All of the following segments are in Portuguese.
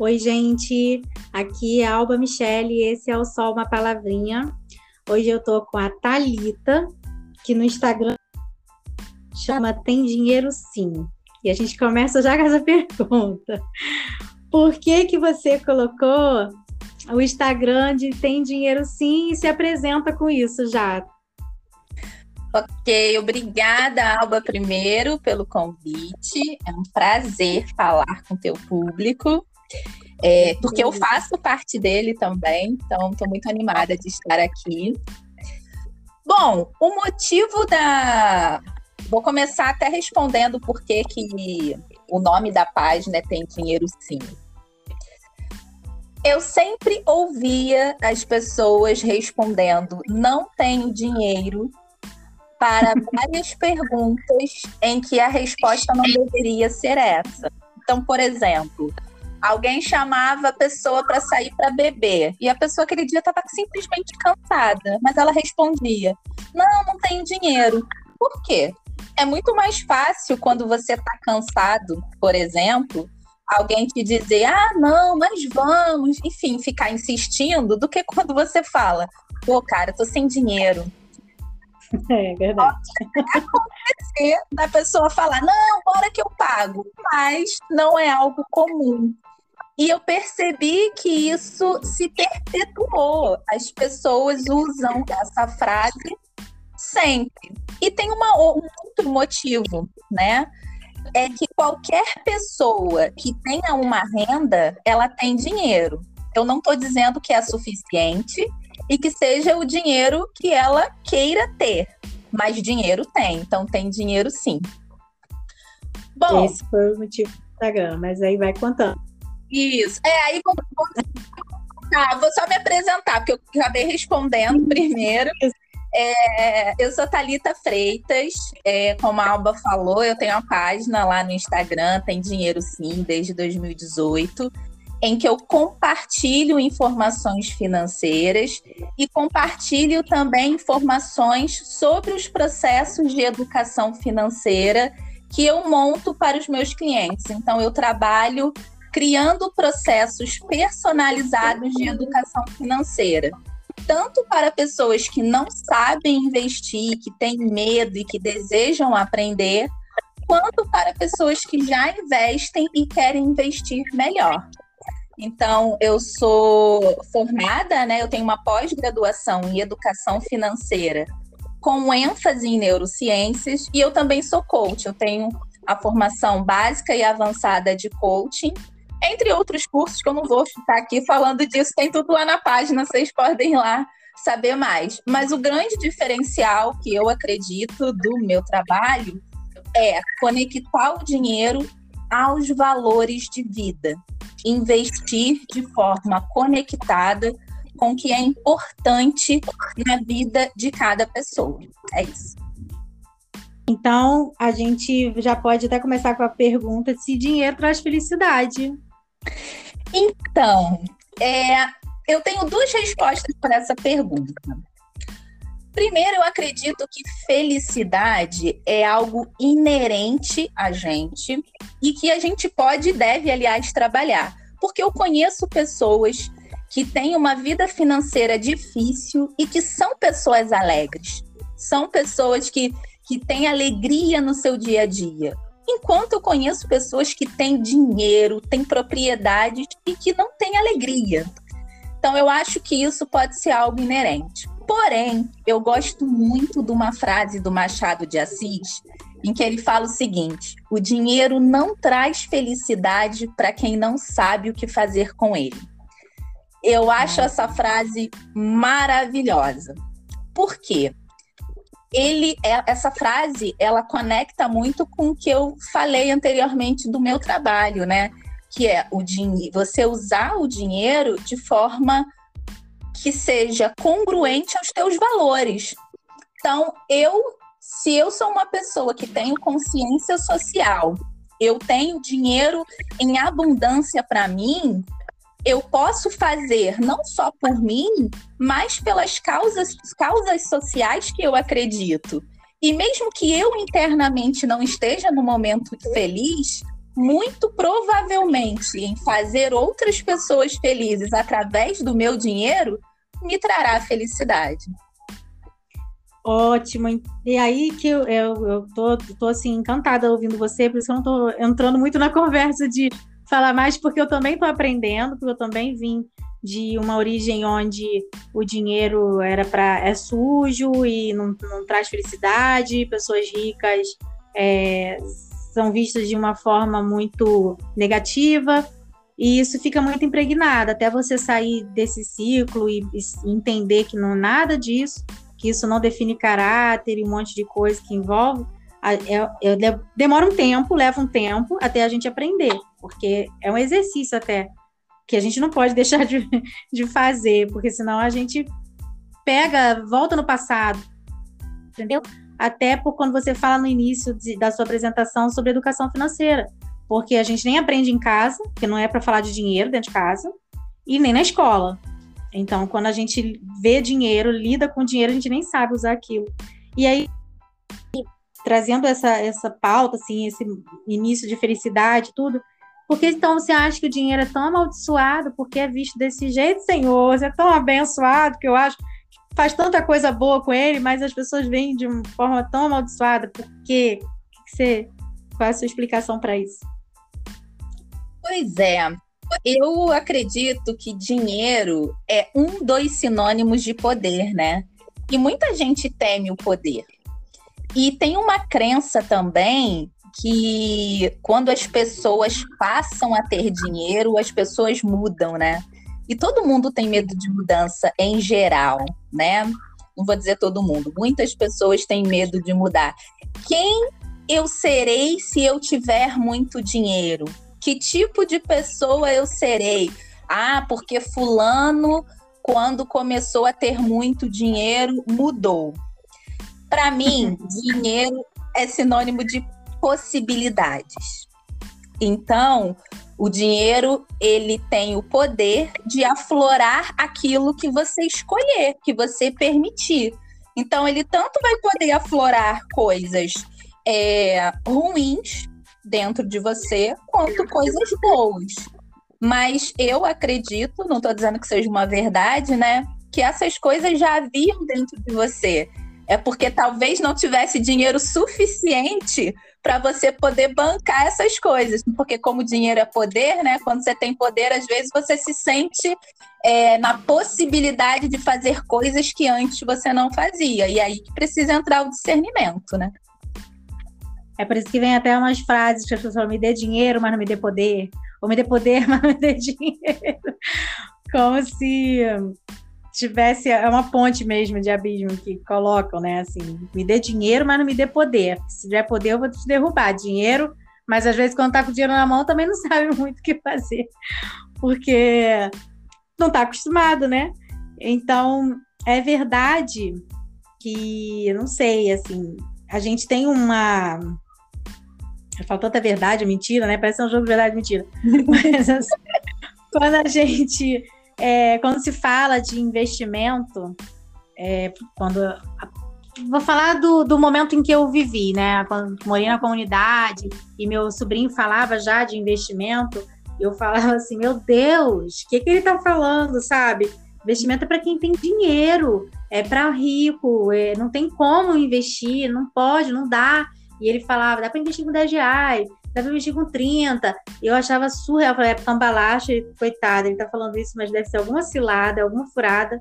Oi, gente. Aqui é Alba Michele e esse é o Sol Uma Palavrinha. Hoje eu tô com a Talita, que no Instagram chama Tem Dinheiro Sim. E a gente começa já com essa pergunta. Por que que você colocou o Instagram de Tem Dinheiro Sim e se apresenta com isso já? Ok, obrigada, Alba, primeiro pelo convite. É um prazer falar com teu público, é, porque eu faço parte dele também, então estou muito animada de estar aqui. Bom, o motivo da. Vou começar até respondendo por que o nome da página Tem Dinheiro Sim. Eu sempre ouvia as pessoas respondendo: não tenho dinheiro para várias perguntas em que a resposta não deveria ser essa. Então, por exemplo, alguém chamava a pessoa para sair para beber e a pessoa aquele dia estava simplesmente cansada, mas ela respondia: Não, não tenho dinheiro. Por quê? É muito mais fácil quando você está cansado, por exemplo, alguém te dizer: Ah, não, mas vamos, enfim, ficar insistindo, do que quando você fala: Pô, cara, tô sem dinheiro É verdade. Pode acontecer da pessoa falar, não, bora que eu pago, mas não é algo comum. E eu percebi que isso se perpetuou. As pessoas usam essa frase sempre. E tem uma, um outro motivo, né? É que qualquer pessoa que tenha uma renda, ela tem dinheiro. Eu não estou dizendo que é suficiente, e que seja o dinheiro que ela queira ter. Mas dinheiro tem, então tem dinheiro sim. Bom, esse foi o motivo do Instagram, mas aí vai contando. Isso. É, aí vou, tá, vou só me apresentar, porque eu acabei respondendo primeiro. É, eu sou Talita Freitas, é, como a Alba falou, eu tenho uma página lá no Instagram, tem dinheiro sim, desde 2018 em que eu compartilho informações financeiras e compartilho também informações sobre os processos de educação financeira que eu monto para os meus clientes. Então, eu trabalho criando processos personalizados de educação financeira, tanto para pessoas que não sabem investir, que têm medo e que desejam aprender, quanto para pessoas que já investem e querem investir melhor. Então, eu sou formada, né? Eu tenho uma pós-graduação em educação financeira com ênfase em neurociências e eu também sou coach. Eu tenho a formação básica e avançada de coaching, entre outros cursos que eu não vou ficar aqui falando disso, tem tudo lá na página, vocês podem ir lá saber mais. Mas o grande diferencial que eu acredito do meu trabalho é conectar o dinheiro aos valores de vida investir de forma conectada com o que é importante na vida de cada pessoa. É isso. Então, a gente já pode até começar com a pergunta se dinheiro traz felicidade. Então, é, eu tenho duas respostas para essa pergunta. Primeiro, eu acredito que felicidade é algo inerente a gente e que a gente pode e deve, aliás, trabalhar. Porque eu conheço pessoas que têm uma vida financeira difícil e que são pessoas alegres. São pessoas que, que têm alegria no seu dia a dia. Enquanto eu conheço pessoas que têm dinheiro, têm propriedades e que não têm alegria. Então, eu acho que isso pode ser algo inerente. Porém, eu gosto muito de uma frase do Machado de Assis, em que ele fala o seguinte: o dinheiro não traz felicidade para quem não sabe o que fazer com ele. Eu acho essa frase maravilhosa. Por quê? Ele, é, essa frase, ela conecta muito com o que eu falei anteriormente do meu trabalho, né? Que é o você usar o dinheiro de forma que seja congruente aos teus valores. Então, eu, se eu sou uma pessoa que tenho consciência social, eu tenho dinheiro em abundância para mim, eu posso fazer não só por mim, mas pelas causas, causas sociais que eu acredito. E mesmo que eu internamente não esteja no momento feliz, muito provavelmente em fazer outras pessoas felizes através do meu dinheiro me trará felicidade. Ótimo. E aí que eu, eu, eu tô, tô assim, encantada ouvindo você, por isso eu não tô entrando muito na conversa de falar mais, porque eu também tô aprendendo, porque eu também vim de uma origem onde o dinheiro era para é sujo e não, não traz felicidade, pessoas ricas é, são vistas de uma forma muito negativa e isso fica muito impregnado. Até você sair desse ciclo e, e entender que não é nada disso que isso não define caráter e um monte de coisa que envolve, eu, eu, demora um tempo, leva um tempo até a gente aprender, porque é um exercício até que a gente não pode deixar de, de fazer, porque senão a gente pega, volta no passado, entendeu? Até por quando você fala no início de, da sua apresentação sobre educação financeira, porque a gente nem aprende em casa, porque não é para falar de dinheiro dentro de casa, e nem na escola. Então, quando a gente vê dinheiro, lida com dinheiro, a gente nem sabe usar aquilo. E aí, trazendo essa, essa pauta, assim, esse início de felicidade, tudo, por que então você acha que o dinheiro é tão amaldiçoado? Porque é visto desse jeito, Senhor? Você é tão abençoado que eu acho que faz tanta coisa boa com ele, mas as pessoas veem de uma forma tão amaldiçoada. Por quê? Que você, qual é a sua explicação para isso? Pois é, eu acredito que dinheiro é um dos sinônimos de poder, né? E muita gente teme o poder. E tem uma crença também que quando as pessoas passam a ter dinheiro, as pessoas mudam, né? E todo mundo tem medo de mudança em geral, né? Não vou dizer todo mundo, muitas pessoas têm medo de mudar. Quem eu serei se eu tiver muito dinheiro? Que tipo de pessoa eu serei? Ah, porque Fulano, quando começou a ter muito dinheiro, mudou. Para mim, dinheiro é sinônimo de possibilidades. Então, o dinheiro ele tem o poder de aflorar aquilo que você escolher, que você permitir. Então, ele tanto vai poder aflorar coisas é, ruins dentro de você quanto coisas boas. Mas eu acredito, não estou dizendo que seja uma verdade, né? Que essas coisas já haviam dentro de você. É porque talvez não tivesse dinheiro suficiente para você poder bancar essas coisas. Porque, como dinheiro é poder, né? Quando você tem poder, às vezes você se sente é, na possibilidade de fazer coisas que antes você não fazia. E aí precisa entrar o discernimento, né? É por isso que vem até umas frases que as pessoas falam, me dê dinheiro, mas não me dê poder. Ou me dê poder, mas não me dê dinheiro. Como se tivesse é uma ponte mesmo de abismo que colocam, né? Assim, me dê dinheiro, mas não me dê poder. Se tiver poder, eu vou te derrubar. Dinheiro, mas às vezes quando tá com dinheiro na mão também não sabe muito o que fazer, porque não tá acostumado, né? Então, é verdade que, eu não sei, assim, a gente tem uma falo tanta verdade, mentira, né? Parece um jogo de verdade, mentira. Mas assim, quando a gente, é, quando se fala de investimento, é, quando vou falar do, do momento em que eu vivi, né? Quando morei na comunidade e meu sobrinho falava já de investimento, eu falava assim, meu Deus, o que, que ele tá falando, sabe? Investimento é para quem tem dinheiro, é para rico, é, não tem como investir, não pode, não dá. E ele falava, dá para investir com 10 reais, para investir com 30. E eu achava surreal, eu falei, é cambalacha, coitado, ele tá falando isso, mas deve ser alguma cilada, alguma furada.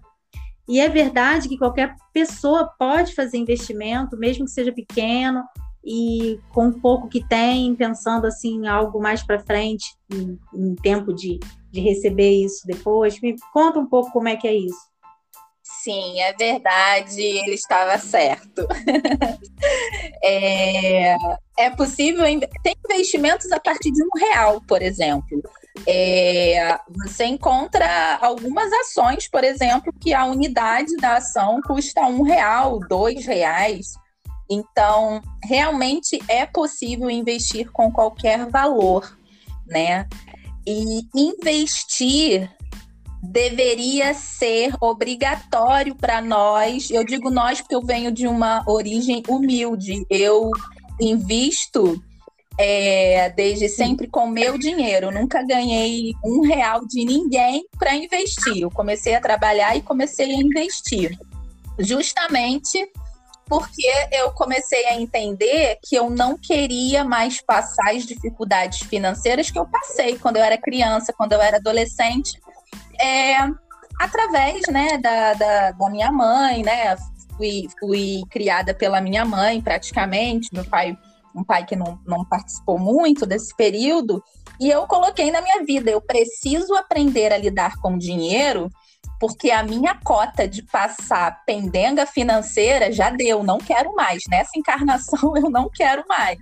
E é verdade que qualquer pessoa pode fazer investimento, mesmo que seja pequeno, e com pouco que tem, pensando assim, algo mais para frente, em, em tempo de, de receber isso depois. Me conta um pouco como é que é isso. Sim, é verdade, ele estava certo. é, é possível, tem investimentos a partir de um real, por exemplo. É, você encontra algumas ações, por exemplo, que a unidade da ação custa um real, dois reais. Então, realmente é possível investir com qualquer valor, né? E investir deveria ser obrigatório para nós. Eu digo nós porque eu venho de uma origem humilde. Eu invisto é, desde sempre com meu dinheiro. nunca ganhei um real de ninguém para investir. Eu comecei a trabalhar e comecei a investir. Justamente porque eu comecei a entender que eu não queria mais passar as dificuldades financeiras que eu passei quando eu era criança, quando eu era adolescente, é, através né, da, da, da minha mãe, né? Fui, fui criada pela minha mãe, praticamente. Meu pai um pai que não, não participou muito desse período, e eu coloquei na minha vida, eu preciso aprender a lidar com dinheiro, porque a minha cota de passar pendenga financeira já deu, não quero mais. Nessa encarnação eu não quero mais.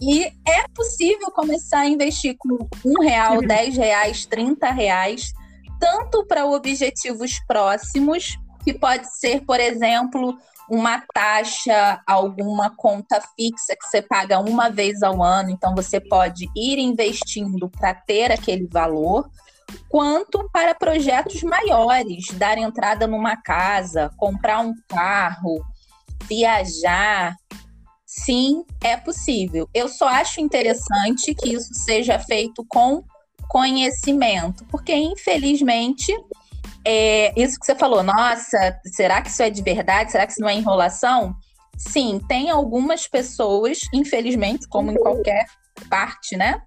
E é possível começar a investir com um real, dez reais, trinta reais, tanto para objetivos próximos, que pode ser, por exemplo, uma taxa, alguma conta fixa que você paga uma vez ao ano, então você pode ir investindo para ter aquele valor, quanto para projetos maiores, dar entrada numa casa, comprar um carro, viajar. Sim, é possível. Eu só acho interessante que isso seja feito com conhecimento, porque infelizmente é, isso que você falou, nossa, será que isso é de verdade? Será que isso não é enrolação? Sim, tem algumas pessoas, infelizmente, como em qualquer parte, né?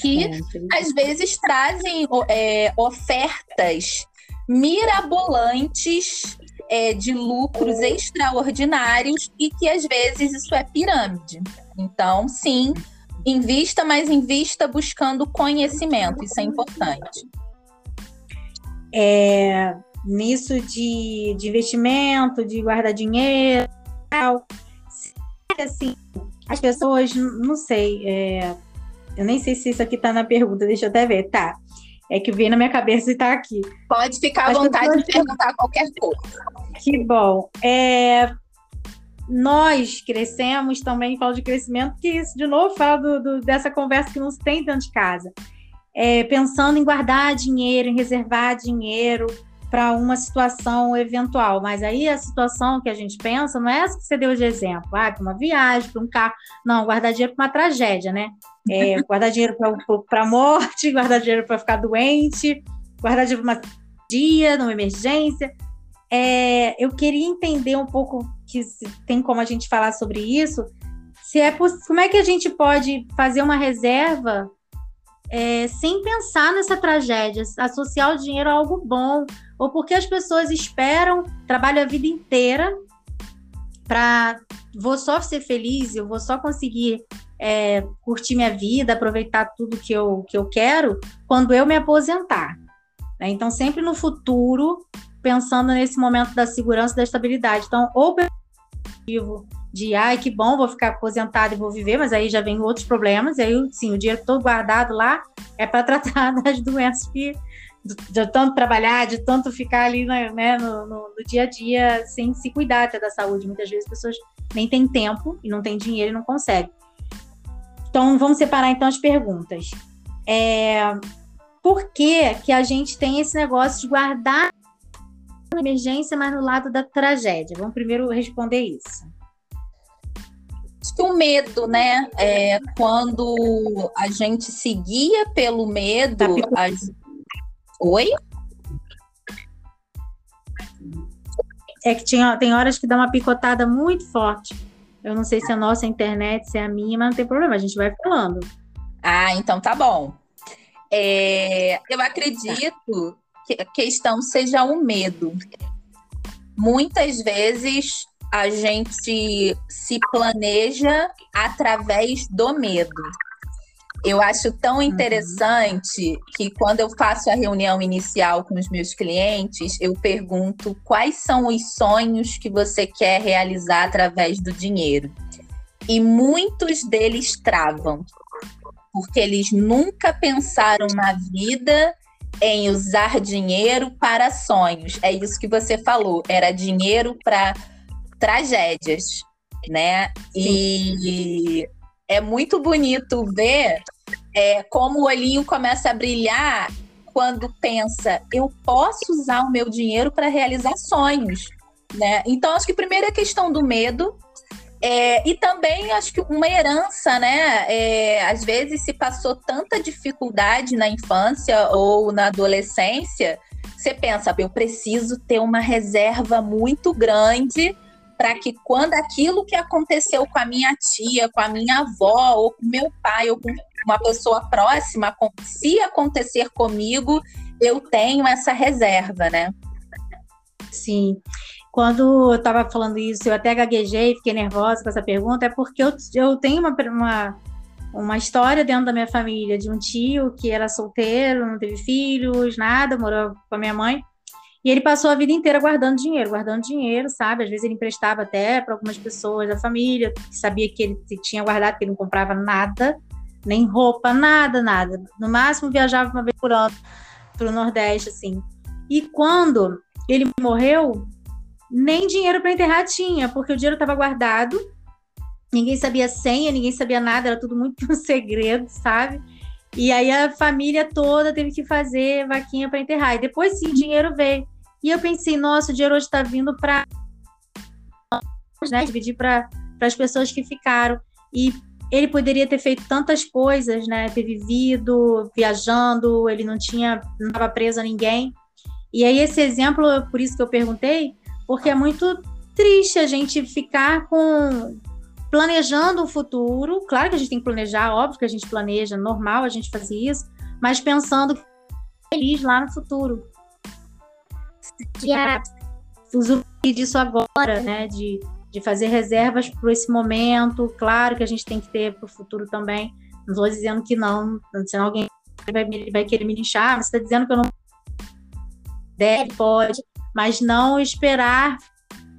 Que é, às vezes trazem é, ofertas mirabolantes é, de lucros extraordinários e que às vezes isso é pirâmide. Então, sim, invista, mas invista buscando conhecimento, isso é importante é, nisso de, de investimento, de guardar dinheiro, tal. Assim, as pessoas, não sei, é, eu nem sei se isso aqui tá na pergunta, deixa eu até ver, tá. É que veio na minha cabeça e tá aqui. Pode ficar à vontade pessoas... de perguntar qualquer coisa. Que bom. É, nós crescemos também, falo de crescimento, que isso, de novo, fala do, do, dessa conversa que não se tem dentro de casa é, pensando em guardar dinheiro, em reservar dinheiro para uma situação eventual. Mas aí a situação que a gente pensa não é essa que você deu de exemplo, ah, para uma viagem, para um carro. Não, guardar dinheiro para uma tragédia, né? É, guardar dinheiro para a morte, guardar dinheiro para ficar doente, guardar dinheiro para uma dia, numa emergência. É, eu queria entender um pouco que tem como a gente falar sobre isso. Se é como é que a gente pode fazer uma reserva é, sem pensar nessa tragédia, associar o dinheiro a algo bom, ou porque as pessoas esperam, trabalham a vida inteira para vou só ser feliz, eu vou só conseguir é, curtir minha vida, aproveitar tudo que eu, que eu quero quando eu me aposentar. Né? Então, sempre no futuro, pensando nesse momento da segurança e da estabilidade. Então, ou de ai, que bom, vou ficar aposentado e vou viver, mas aí já vem outros problemas, e aí sim, o dinheiro todo guardado lá é para tratar das doenças que de tanto trabalhar, de tanto ficar ali né, né, no, no, no, dia a dia sem se cuidar até da saúde. Muitas vezes as pessoas nem têm tempo e não têm dinheiro e não conseguem. Então, vamos separar então as perguntas. É, por que, que a gente tem esse negócio de guardar na emergência, mas no lado da tragédia? Vamos primeiro responder isso acho que o medo, né? É, quando a gente seguia pelo medo. Tá as... Oi? É que tinha, tem horas que dá uma picotada muito forte. Eu não sei se é a nossa internet, se é a minha, mas não tem problema, a gente vai falando. Ah, então tá bom. É, eu acredito a questão seja o medo. Muitas vezes a gente se planeja através do medo. Eu acho tão uhum. interessante que quando eu faço a reunião inicial com os meus clientes, eu pergunto quais são os sonhos que você quer realizar através do dinheiro. E muitos deles travam, porque eles nunca pensaram na vida em usar dinheiro para sonhos. É isso que você falou, era dinheiro para tragédias, né? E é muito bonito ver é, como o olhinho começa a brilhar quando pensa, eu posso usar o meu dinheiro para realizar sonhos, né? Então acho que primeiro é a questão do medo, É, e também acho que uma herança, né? É, às vezes se passou tanta dificuldade na infância ou na adolescência, você pensa, eu preciso ter uma reserva muito grande para que quando aquilo que aconteceu com a minha tia, com a minha avó, ou com meu pai, ou com uma pessoa próxima, se acontecer comigo, eu tenho essa reserva, né? Sim. Quando eu estava falando isso, eu até gaguejei, fiquei nervosa com essa pergunta, é porque eu, eu tenho uma, uma, uma história dentro da minha família de um tio que era solteiro, não teve filhos, nada, morou com a minha mãe. E ele passou a vida inteira guardando dinheiro, guardando dinheiro, sabe? Às vezes ele emprestava até para algumas pessoas da família, que sabia que ele tinha guardado, que ele não comprava nada, nem roupa, nada, nada. No máximo viajava uma vez por ano para o Nordeste, assim. E quando ele morreu, nem dinheiro para enterrar tinha, porque o dinheiro estava guardado, ninguém sabia senha, ninguém sabia nada, era tudo muito um segredo, sabe? E aí a família toda teve que fazer vaquinha para enterrar. E depois sim, o dinheiro veio. E eu pensei, nossa, o dinheiro hoje está vindo para né, dividir para as pessoas que ficaram. E ele poderia ter feito tantas coisas, né? Ter vivido, viajando, ele não tinha, não estava preso a ninguém. E aí esse exemplo, por isso que eu perguntei, porque é muito triste a gente ficar com planejando o futuro. Claro que a gente tem que planejar, óbvio que a gente planeja, normal a gente fazer isso, mas pensando feliz lá no futuro. Yeah. Usufruir disso agora, né? De, de fazer reservas para esse momento. Claro que a gente tem que ter para o futuro também. Não estou dizendo que não, senão alguém vai, vai querer me linchar, mas você está dizendo que eu não deve, pode mas não esperar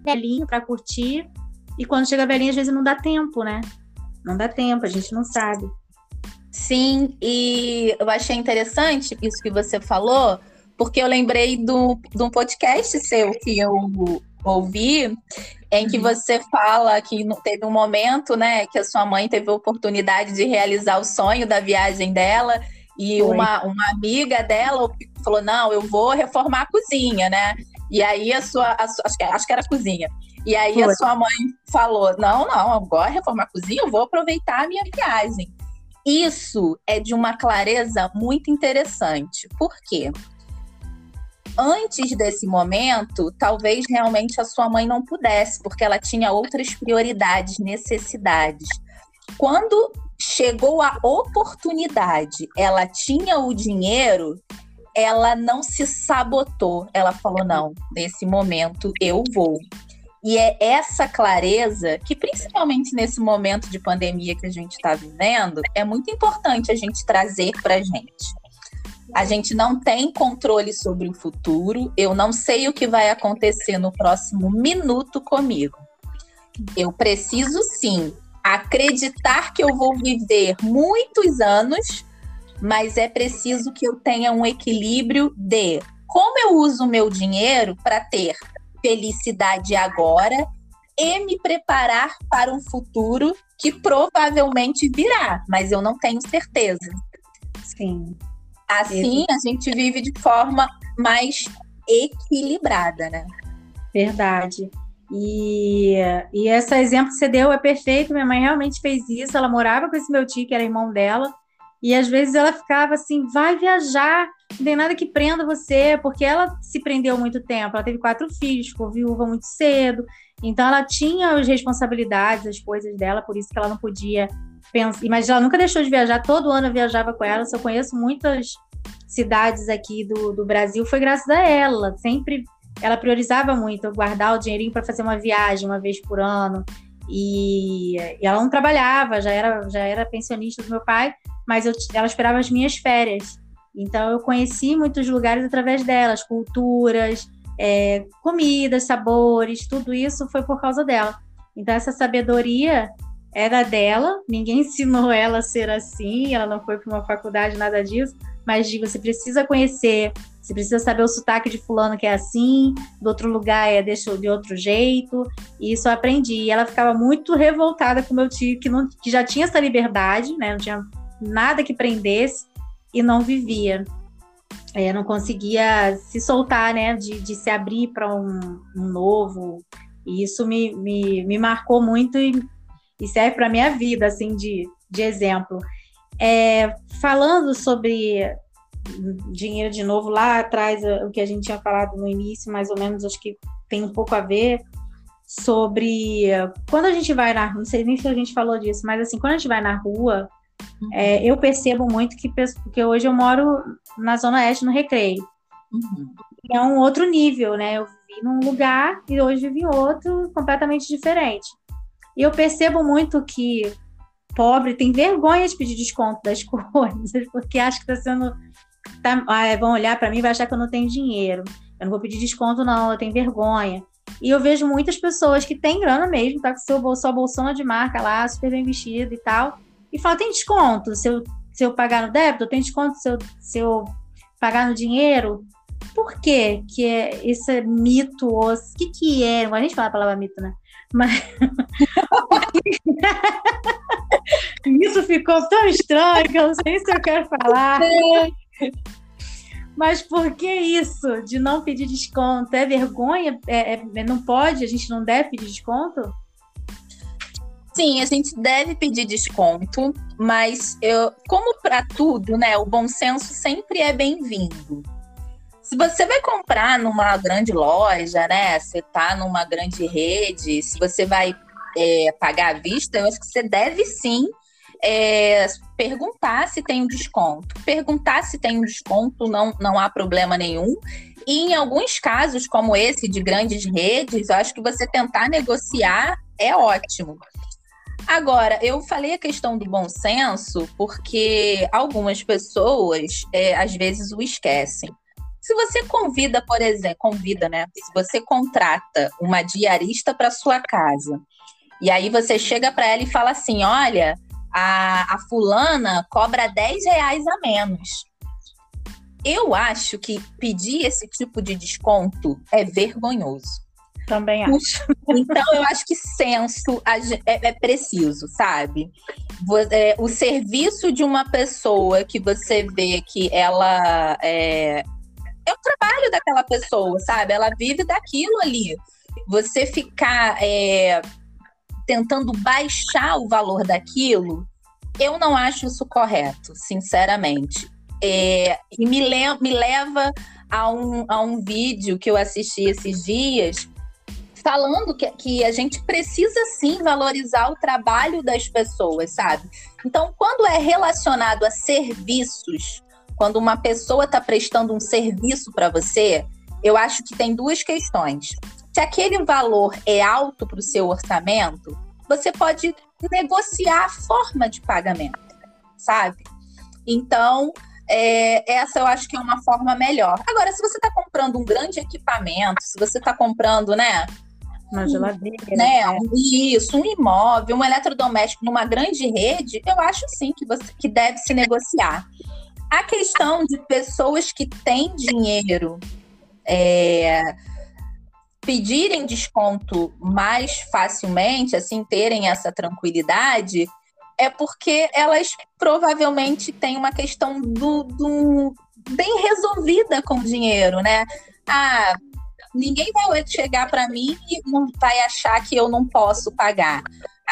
velhinho para curtir. E quando chega velhinho, às vezes não dá tempo, né? Não dá tempo, a gente não sabe. Sim, e eu achei interessante isso que você falou, porque eu lembrei do, de um podcast seu que eu ouvi, em que uhum. você fala que teve um momento, né, que a sua mãe teve a oportunidade de realizar o sonho da viagem dela, e uma, uma amiga dela falou: Não, eu vou reformar a cozinha, né? E aí a sua, a sua acho, que, acho que era a cozinha. E aí Foi. a sua mãe falou: não, não, agora reformar a cozinha, eu vou aproveitar a minha viagem. Isso é de uma clareza muito interessante. Por quê? Antes desse momento, talvez realmente a sua mãe não pudesse, porque ela tinha outras prioridades, necessidades. Quando chegou a oportunidade, ela tinha o dinheiro, ela não se sabotou. Ela falou: não, nesse momento eu vou. E é essa clareza que, principalmente nesse momento de pandemia que a gente está vivendo, é muito importante a gente trazer para a gente. A gente não tem controle sobre o futuro, eu não sei o que vai acontecer no próximo minuto comigo. Eu preciso sim acreditar que eu vou viver muitos anos mas é preciso que eu tenha um equilíbrio de como eu uso o meu dinheiro para ter felicidade agora e me preparar para um futuro que provavelmente virá, mas eu não tenho certeza. Sim. Assim, a gente vive de forma mais equilibrada, né? Verdade. E, e esse exemplo que você deu é perfeito. Minha mãe realmente fez isso. Ela morava com esse meu tio, que era irmão dela. E às vezes ela ficava assim, vai viajar, não tem nada que prenda você, porque ela se prendeu muito tempo. Ela teve quatro filhos, ficou viúva muito cedo. Então ela tinha as responsabilidades, as coisas dela, por isso que ela não podia pensar. Mas ela nunca deixou de viajar, todo ano eu viajava com ela. Eu conheço muitas cidades aqui do, do Brasil, foi graças a ela. Sempre ela priorizava muito guardar o dinheirinho para fazer uma viagem uma vez por ano. E, e, ela não trabalhava, já era, já era pensionista do meu pai, mas eu, ela esperava as minhas férias. Então eu conheci muitos lugares através delas, culturas, é, comidas, sabores, tudo isso foi por causa dela. Então essa sabedoria era dela, ninguém ensinou ela a ser assim, ela não foi para uma faculdade, nada disso, mas digo, você precisa conhecer, você precisa saber o sotaque de fulano que é assim, do outro lugar é deixa de outro jeito, e isso eu aprendi. E ela ficava muito revoltada com meu tio, que, não, que já tinha essa liberdade, né? Não tinha nada que prendesse e não vivia. É, não conseguia se soltar, né? De, de se abrir para um, um, novo. E isso me, me, me marcou muito e e serve para minha vida, assim, de, de exemplo. É, falando sobre dinheiro de novo, lá atrás, o que a gente tinha falado no início, mais ou menos, acho que tem um pouco a ver sobre quando a gente vai na não sei nem se a gente falou disso, mas assim, quando a gente vai na rua, uhum. é, eu percebo muito que, porque hoje eu moro na Zona Oeste, no Recreio. Uhum. É um outro nível, né? Eu vivi num lugar e hoje vivi em outro completamente diferente. E eu percebo muito que pobre tem vergonha de pedir desconto das coisas, porque acha que está sendo. Tá, ah, vão olhar para mim e vai achar que eu não tenho dinheiro. Eu não vou pedir desconto, não, eu tenho vergonha. E eu vejo muitas pessoas que têm grana mesmo, tá com seu bolso, sua bolsona de marca lá, super bem vestido e tal, e fala: tem desconto se eu, se eu pagar no débito? Tem desconto se eu, se eu pagar no dinheiro? Por quê que é esse mito? O que, que é? Não a gente fala a palavra mito, né? Mas. Isso ficou tão estranho que eu não sei se eu quero falar. É. Mas por que isso de não pedir desconto? É vergonha? É, é, não pode? A gente não deve pedir desconto? Sim, a gente deve pedir desconto, mas eu, como para tudo, né, o bom senso sempre é bem-vindo. Se você vai comprar numa grande loja, né, você tá numa grande rede, se você vai é, pagar à vista, eu acho que você deve sim é, perguntar se tem um desconto. Perguntar se tem um desconto não, não há problema nenhum. E em alguns casos, como esse de grandes redes, eu acho que você tentar negociar é ótimo. Agora, eu falei a questão do bom senso porque algumas pessoas é, às vezes o esquecem. Se você convida, por exemplo, convida, né? Se você contrata uma diarista para sua casa e aí você chega para ela e fala assim: olha, a, a fulana cobra 10 reais a menos. Eu acho que pedir esse tipo de desconto é vergonhoso. Também acho. Então, eu acho que senso é, é preciso, sabe? É, o serviço de uma pessoa que você vê que ela é, é o trabalho daquela pessoa, sabe? Ela vive daquilo ali. Você ficar é, tentando baixar o valor daquilo, eu não acho isso correto, sinceramente. É, e me, le me leva a um, a um vídeo que eu assisti esses dias falando que, que a gente precisa sim valorizar o trabalho das pessoas, sabe? Então, quando é relacionado a serviços, quando uma pessoa está prestando um serviço para você, eu acho que tem duas questões. Se aquele valor é alto para o seu orçamento, você pode negociar a forma de pagamento, sabe? Então, é, essa eu acho que é uma forma melhor. Agora, se você está comprando um grande equipamento, se você está comprando, né? Uma geladeira. Né, um, isso, um imóvel, um eletrodoméstico numa grande rede, eu acho sim que, você, que deve se negociar. A questão de pessoas que têm dinheiro. É, pedirem desconto mais facilmente, assim, terem essa tranquilidade, é porque elas provavelmente têm uma questão do, do bem resolvida com o dinheiro, né? Ah, ninguém vai chegar para mim e vai achar que eu não posso pagar.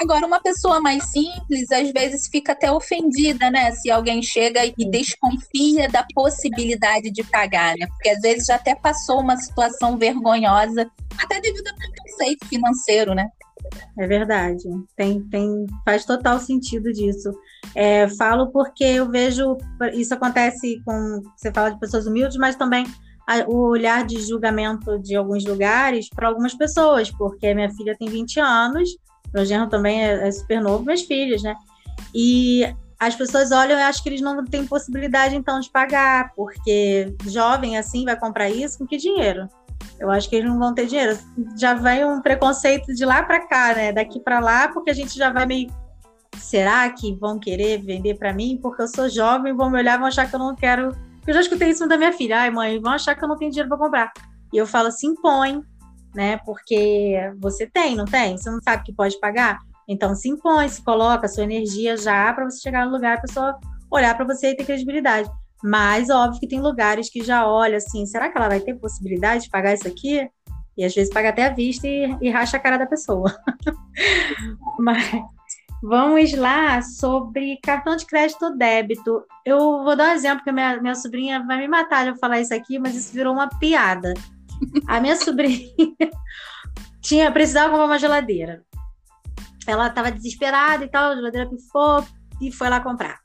Agora, uma pessoa mais simples, às vezes fica até ofendida, né? Se alguém chega e desconfia da possibilidade de pagar, né? Porque às vezes já até passou uma situação vergonhosa, até devido a preconceito financeiro, né? É verdade, tem, tem, faz total sentido disso. É, falo porque eu vejo, isso acontece com, você fala de pessoas humildes, mas também a, o olhar de julgamento de alguns lugares para algumas pessoas, porque minha filha tem 20 anos, meu genro também é, é super novo, meus filhos, né? E as pessoas olham e acham que eles não têm possibilidade, então, de pagar, porque jovem assim vai comprar isso com que dinheiro? Eu acho que eles não vão ter dinheiro. Já vai um preconceito de lá para cá, né? Daqui para lá, porque a gente já vai meio. Será que vão querer vender para mim? Porque eu sou jovem, vão me olhar vão achar que eu não quero. Eu já escutei isso da minha filha. Ai, mãe, vão achar que eu não tenho dinheiro para comprar. E eu falo assim: põe, né? Porque você tem, não tem? Você não sabe que pode pagar? Então se impõe, se coloca a sua energia já para você chegar no lugar, a pessoa olhar para você e ter credibilidade. Mas óbvio que tem lugares que já olha assim, será que ela vai ter possibilidade de pagar isso aqui? E às vezes paga até a vista e, e racha a cara da pessoa. Mas Vamos lá sobre cartão de crédito ou débito. Eu vou dar um exemplo, que minha, minha sobrinha vai me matar de eu falar isso aqui, mas isso virou uma piada. A minha sobrinha tinha precisava comprar uma geladeira. Ela estava desesperada e tal, a geladeira pifou e foi lá comprar.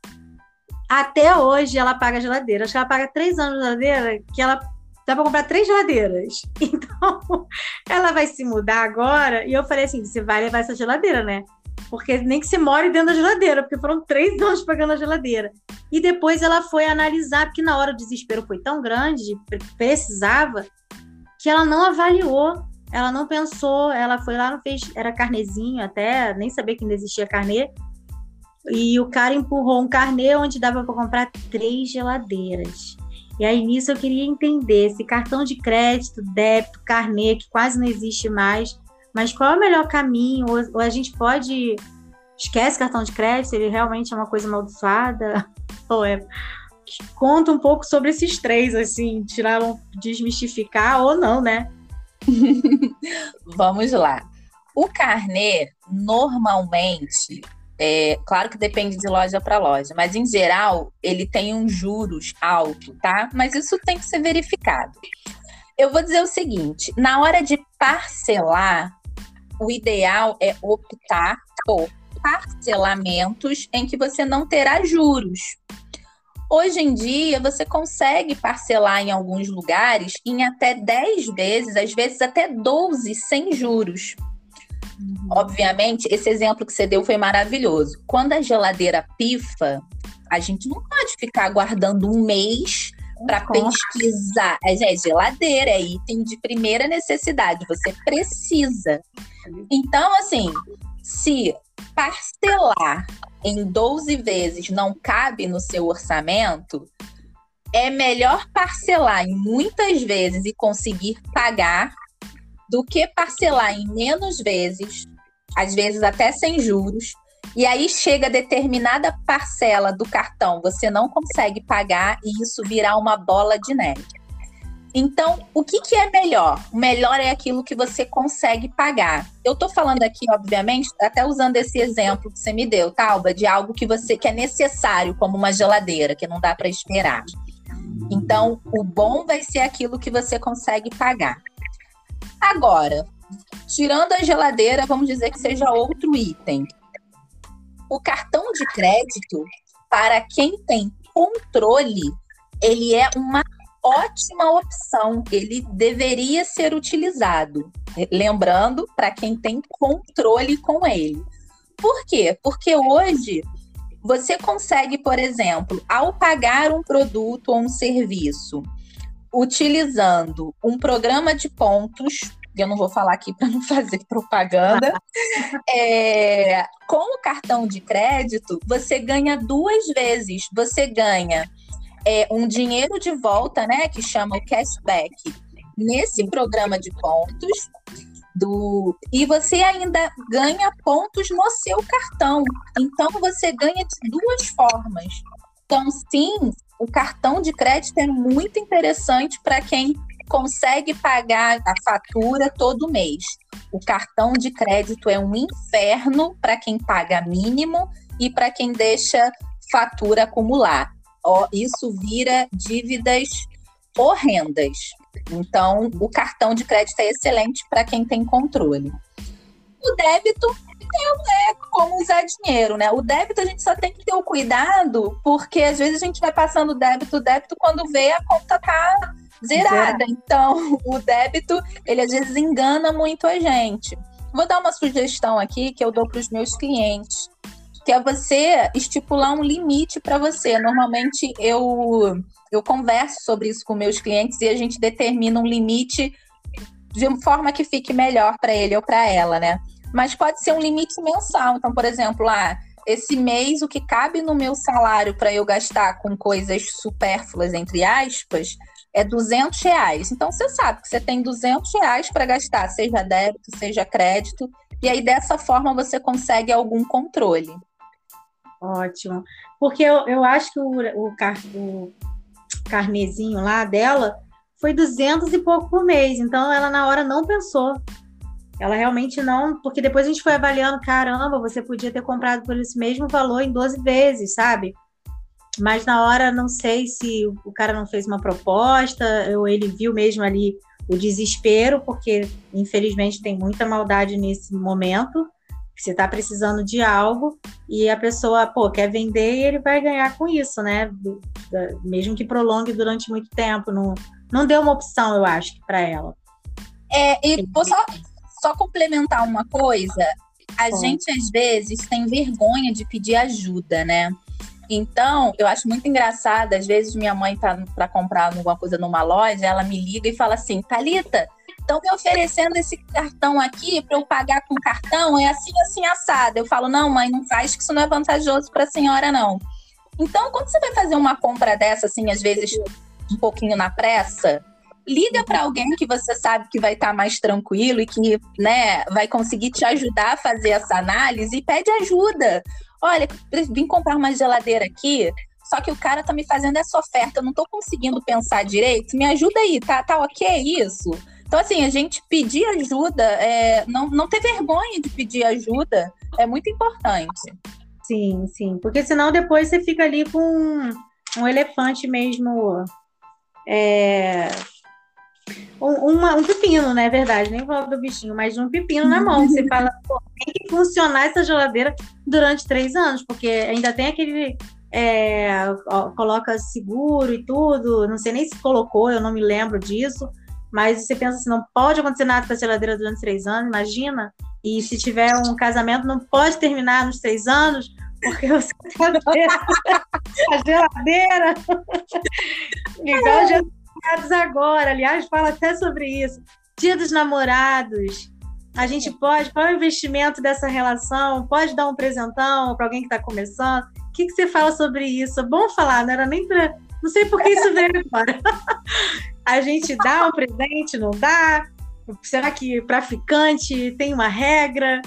Até hoje ela paga a geladeira. Acho que ela paga três anos de geladeira, que ela dá para comprar três geladeiras. Então, ela vai se mudar agora. E eu falei assim: você vai levar essa geladeira, né? Porque nem que você more dentro da geladeira, porque foram três anos pagando a geladeira. E depois ela foi analisar, porque na hora o desespero foi tão grande, precisava, que ela não avaliou, ela não pensou, ela foi lá, não fez, era carnezinho até, nem sabia que ainda existia carnê. E o cara empurrou um carnê onde dava para comprar três geladeiras. E aí nisso eu queria entender se cartão de crédito, débito, carnê, que quase não existe mais, mas qual é o melhor caminho? Ou, ou a gente pode. Esquece cartão de crédito, ele realmente é uma coisa amaldiçoada? Ou é. Conta um pouco sobre esses três, assim, tirar, desmistificar ou não, né? Vamos lá. O carnê, normalmente, é, claro que depende de loja para loja, mas em geral ele tem um juros alto, tá? Mas isso tem que ser verificado. Eu vou dizer o seguinte: na hora de parcelar, o ideal é optar por parcelamentos em que você não terá juros. Hoje em dia, você consegue parcelar em alguns lugares em até 10 vezes, às vezes até 12 sem juros. Uhum. Obviamente, esse exemplo que você deu foi maravilhoso. Quando a geladeira pifa, a gente não pode ficar guardando um mês para pesquisar. É, é geladeira, é item de primeira necessidade, você precisa. Então, assim, se parcelar em 12 vezes não cabe no seu orçamento, é melhor parcelar em muitas vezes e conseguir pagar do que parcelar em menos vezes, às vezes até sem juros, e aí chega determinada parcela do cartão, você não consegue pagar e isso virar uma bola de neve. Então, o que, que é melhor? O melhor é aquilo que você consegue pagar. Eu estou falando aqui, obviamente, até usando esse exemplo que você me deu, Talba, de algo que você que é necessário, como uma geladeira, que não dá para esperar. Então, o bom vai ser aquilo que você consegue pagar. Agora, tirando a geladeira, vamos dizer que seja outro item o cartão de crédito, para quem tem controle, ele é uma ótima opção. Ele deveria ser utilizado. Lembrando, para quem tem controle com ele. Por quê? Porque hoje você consegue, por exemplo, ao pagar um produto ou um serviço, utilizando um programa de pontos eu não vou falar aqui para não fazer propaganda. é, com o cartão de crédito, você ganha duas vezes. Você ganha é, um dinheiro de volta, né? Que chama o cashback, nesse programa de pontos. Do... E você ainda ganha pontos no seu cartão. Então você ganha de duas formas. Então, sim, o cartão de crédito é muito interessante para quem consegue pagar a fatura todo mês. O cartão de crédito é um inferno para quem paga mínimo e para quem deixa fatura acumular. Isso vira dívidas horrendas. Então, o cartão de crédito é excelente para quem tem controle. O débito é, é como usar dinheiro, né? O débito a gente só tem que ter o cuidado, porque às vezes a gente vai passando débito, débito, quando vê a conta tá zerada. Então, o débito, ele às vezes engana muito a gente. Vou dar uma sugestão aqui que eu dou para os meus clientes, que é você estipular um limite para você. Normalmente eu eu converso sobre isso com meus clientes e a gente determina um limite de uma forma que fique melhor para ele ou para ela, né? Mas pode ser um limite mensal. Então, por exemplo, ah, esse mês o que cabe no meu salário para eu gastar com coisas supérfluas, entre aspas, é 200 reais. Então, você sabe que você tem 200 reais para gastar, seja débito, seja crédito, e aí dessa forma você consegue algum controle. Ótimo. Porque eu, eu acho que o, o, car, o carnezinho lá dela foi 200 e pouco por mês, então ela na hora não pensou. Ela realmente não, porque depois a gente foi avaliando, caramba, você podia ter comprado por esse mesmo valor em 12 vezes, sabe? Mas na hora não sei se o cara não fez uma proposta, ou ele viu mesmo ali o desespero, porque infelizmente tem muita maldade nesse momento. Você está precisando de algo e a pessoa, pô, quer vender e ele vai ganhar com isso, né? Mesmo que prolongue durante muito tempo. Não, não deu uma opção, eu acho, para ela. É, e vou só, só complementar uma coisa. A gente, às vezes, tem vergonha de pedir ajuda, né? Então, eu acho muito engraçado, às vezes minha mãe tá para comprar alguma coisa numa loja, ela me liga e fala assim: "Talita, estão me oferecendo esse cartão aqui para eu pagar com cartão, é assim assim assado". Eu falo: "Não, mãe, não faz que isso não é vantajoso para a senhora não". Então, quando você vai fazer uma compra dessa assim, às vezes um pouquinho na pressa, liga para alguém que você sabe que vai estar tá mais tranquilo e que, né, vai conseguir te ajudar a fazer essa análise e pede ajuda. Olha, vim comprar uma geladeira aqui, só que o cara tá me fazendo essa oferta, eu não tô conseguindo pensar direito. Me ajuda aí, tá, tá ok isso? Então, assim, a gente pedir ajuda, é, não, não ter vergonha de pedir ajuda é muito importante. Sim, sim. Porque senão depois você fica ali com um, um elefante mesmo. É, um, um pepino, né? É verdade, nem falo do bichinho, mas um pepino na mão. Você fala, pô, tem que funcionar essa geladeira durante três anos, porque ainda tem aquele. É, ó, coloca seguro e tudo, não sei nem se colocou, eu não me lembro disso, mas você pensa assim, não pode acontecer nada com a geladeira durante três anos, imagina. E se tiver um casamento, não pode terminar nos três anos, porque você a geladeira. Igual a geladeira agora, aliás, fala até sobre isso. Dia dos namorados. A gente pode, qual é o investimento dessa relação? Pode dar um presentão para alguém que está começando? O que, que você fala sobre isso? É bom falar, não era nem para. Não sei por que isso veio agora. a gente dá um presente, não dá? Será que para ficante tem uma regra?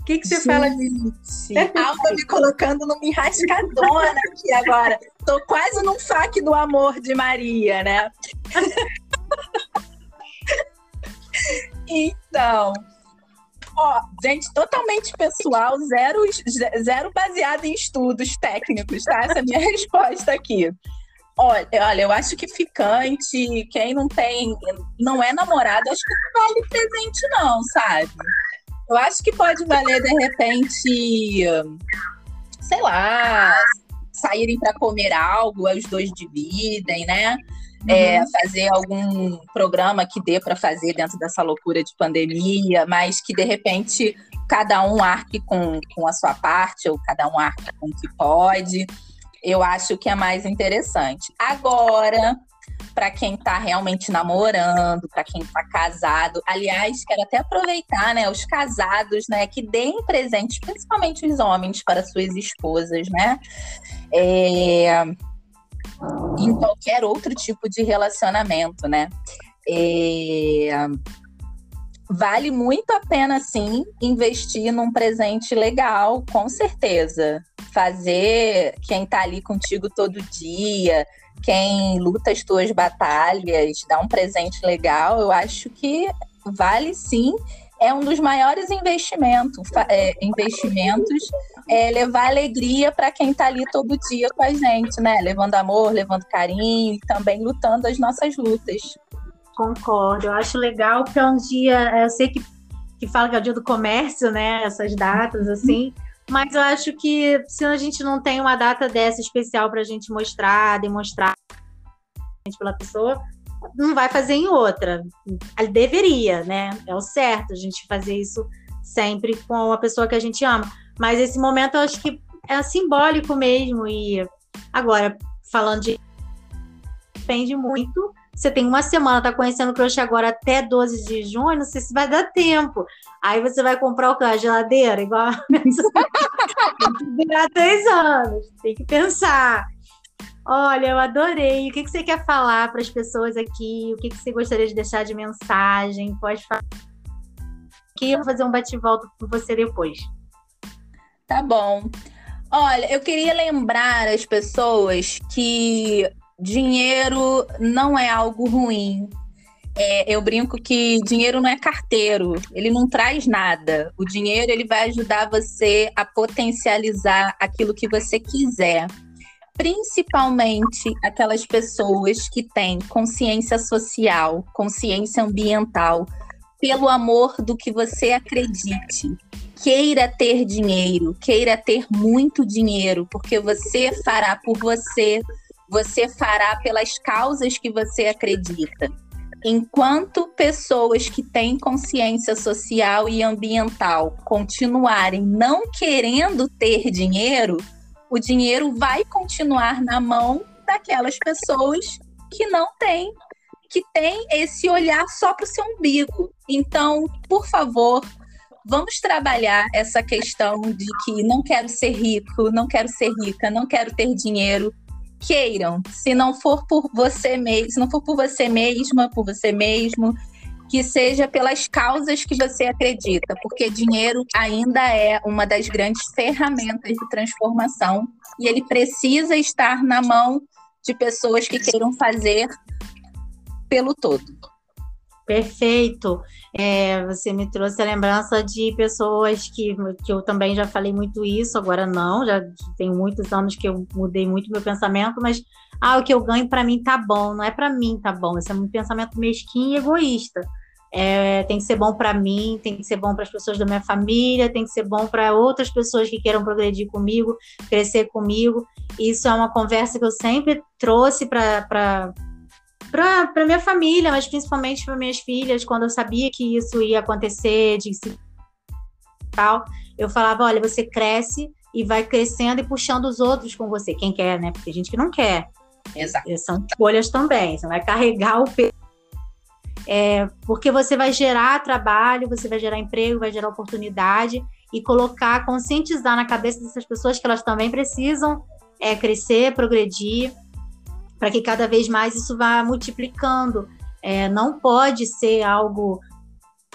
O que, que você Gente, fala disso? Alba me colocando numa enrascadona aqui agora. Tô quase num fac do amor de Maria, né? então, ó, gente, totalmente pessoal, zero, zero baseado em estudos técnicos, tá? Essa é a minha resposta aqui. Olha, olha, eu acho que ficante, quem não tem, não é namorado, acho que não vale presente, não, sabe? Eu acho que pode valer, de repente, sei lá, saírem para comer algo, os dois dividem, né? É, uhum. fazer algum programa que dê para fazer dentro dessa loucura de pandemia, mas que de repente cada um arque com, com a sua parte, ou cada um arque com o que pode. Eu acho que é mais interessante. Agora, para quem está realmente namorando, para quem está casado. Aliás, quero até aproveitar, né, os casados, né, que deem presentes, principalmente os homens, para suas esposas, né? É... Em qualquer outro tipo de relacionamento, né? É... Vale muito a pena, sim, investir num presente legal, com certeza. Fazer quem tá ali contigo todo dia, quem luta as tuas batalhas, dá um presente legal, eu acho que vale sim. É um dos maiores investimentos, é, investimentos é levar alegria para quem está ali todo dia com a gente, né? Levando amor, levando carinho e também lutando as nossas lutas. Concordo, eu acho legal é um dia, eu sei que, que fala que é o dia do comércio, né? Essas datas assim. Mas eu acho que se a gente não tem uma data dessa especial para a gente mostrar, demonstrar pela pessoa, não vai fazer em outra. Deveria, né? É o certo a gente fazer isso sempre com a pessoa que a gente ama. Mas esse momento eu acho que é simbólico mesmo. E agora, falando de. Depende muito você tem uma semana, tá conhecendo o crush agora até 12 de junho, não sei se vai dar tempo. Aí você vai comprar o quê? A geladeira, igual a que virar três anos, tem que pensar. Olha, eu adorei. O que, que você quer falar para as pessoas aqui? O que, que você gostaria de deixar de mensagem? Pode falar. Que eu vou fazer um bate-volta com você depois. Tá bom. Olha, eu queria lembrar as pessoas que dinheiro não é algo ruim. É, eu brinco que dinheiro não é carteiro, ele não traz nada. O dinheiro ele vai ajudar você a potencializar aquilo que você quiser. Principalmente aquelas pessoas que têm consciência social, consciência ambiental, pelo amor do que você acredite. Queira ter dinheiro, queira ter muito dinheiro, porque você fará por você, você fará pelas causas que você acredita. Enquanto pessoas que têm consciência social e ambiental continuarem não querendo ter dinheiro, o dinheiro vai continuar na mão daquelas pessoas que não têm, que têm esse olhar só para o seu umbigo. Então, por favor, vamos trabalhar essa questão de que não quero ser rico, não quero ser rica, não quero ter dinheiro queiram, se não for por você mesmo, não for por você mesma, por você mesmo, que seja pelas causas que você acredita, porque dinheiro ainda é uma das grandes ferramentas de transformação e ele precisa estar na mão de pessoas que queiram fazer pelo todo. Perfeito. É, você me trouxe a lembrança de pessoas que, que eu também já falei muito isso, agora não, já tem muitos anos que eu mudei muito meu pensamento, mas ah, o que eu ganho para mim tá bom, não é para mim tá bom, esse é um pensamento mesquinho e egoísta. É, tem que ser bom para mim, tem que ser bom para as pessoas da minha família, tem que ser bom para outras pessoas que queiram progredir comigo, crescer comigo. Isso é uma conversa que eu sempre trouxe para para minha família, mas principalmente para minhas filhas, quando eu sabia que isso ia acontecer, de tal, eu falava, olha, você cresce e vai crescendo e puxando os outros com você, quem quer, né? Porque tem gente que não quer. Exato. São escolhas também. Você vai carregar o peso. É, porque você vai gerar trabalho, você vai gerar emprego, vai gerar oportunidade e colocar, conscientizar na cabeça dessas pessoas que elas também precisam é, crescer, progredir para que cada vez mais isso vá multiplicando. É, não pode ser algo,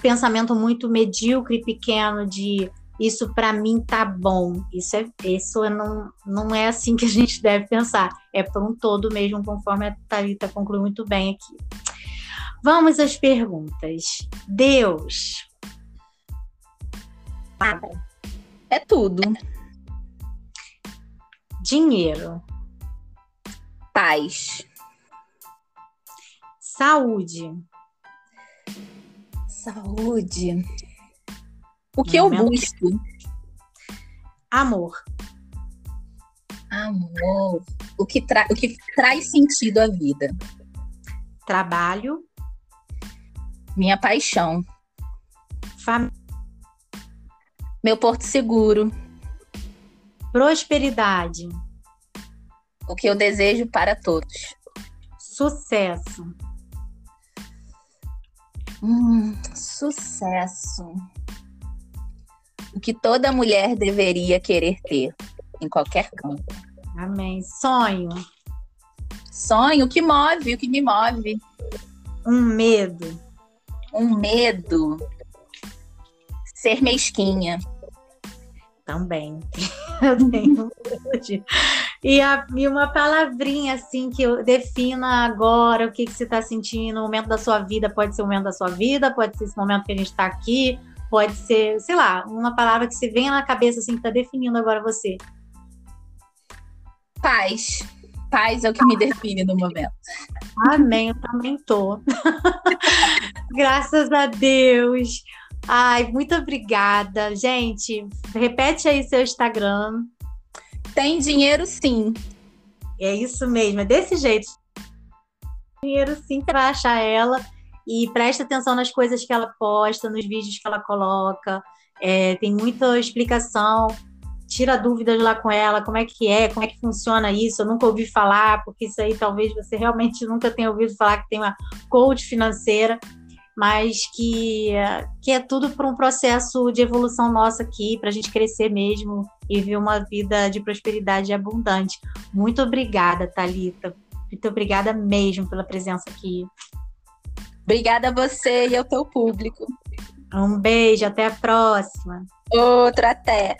pensamento muito medíocre e pequeno de isso para mim tá bom. Isso é isso não, não é assim que a gente deve pensar. É por um todo mesmo, conforme a Thalita concluiu muito bem aqui. Vamos às perguntas. Deus. É tudo. Dinheiro paz. Saúde. Saúde. O que eu busco? Amor. Amor. O que, tra o que traz sentido à vida? Trabalho. Minha paixão. Família. Meu porto seguro. Prosperidade o que eu desejo para todos. Sucesso. Hum, sucesso. O que toda mulher deveria querer ter em qualquer campo. Amém. Sonho. Sonho, o que move, o que me move. Um medo. Um medo. Ser mesquinha. Também. Eu tenho medo e, a, e uma palavrinha assim que defina agora o que, que você está sentindo, o momento da sua vida, pode ser o momento da sua vida, pode ser esse momento que a gente está aqui, pode ser, sei lá, uma palavra que se vem na cabeça assim, que está definindo agora você. Paz. Paz é o que me define no momento. Amém, eu também tô. Graças a Deus. Ai, muito obrigada. Gente, repete aí seu Instagram. Tem dinheiro sim. É isso mesmo, é desse jeito. Dinheiro sim, vai achar ela e presta atenção nas coisas que ela posta, nos vídeos que ela coloca. É, tem muita explicação. Tira dúvidas lá com ela, como é que é, como é que funciona isso. Eu nunca ouvi falar, porque isso aí talvez você realmente nunca tenha ouvido falar que tem uma coach financeira mas que, que é tudo por um processo de evolução nossa aqui, para a gente crescer mesmo e viver uma vida de prosperidade abundante. Muito obrigada, Talita. Muito obrigada mesmo pela presença aqui. Obrigada a você e ao teu público. Um beijo, até a próxima. Outra até.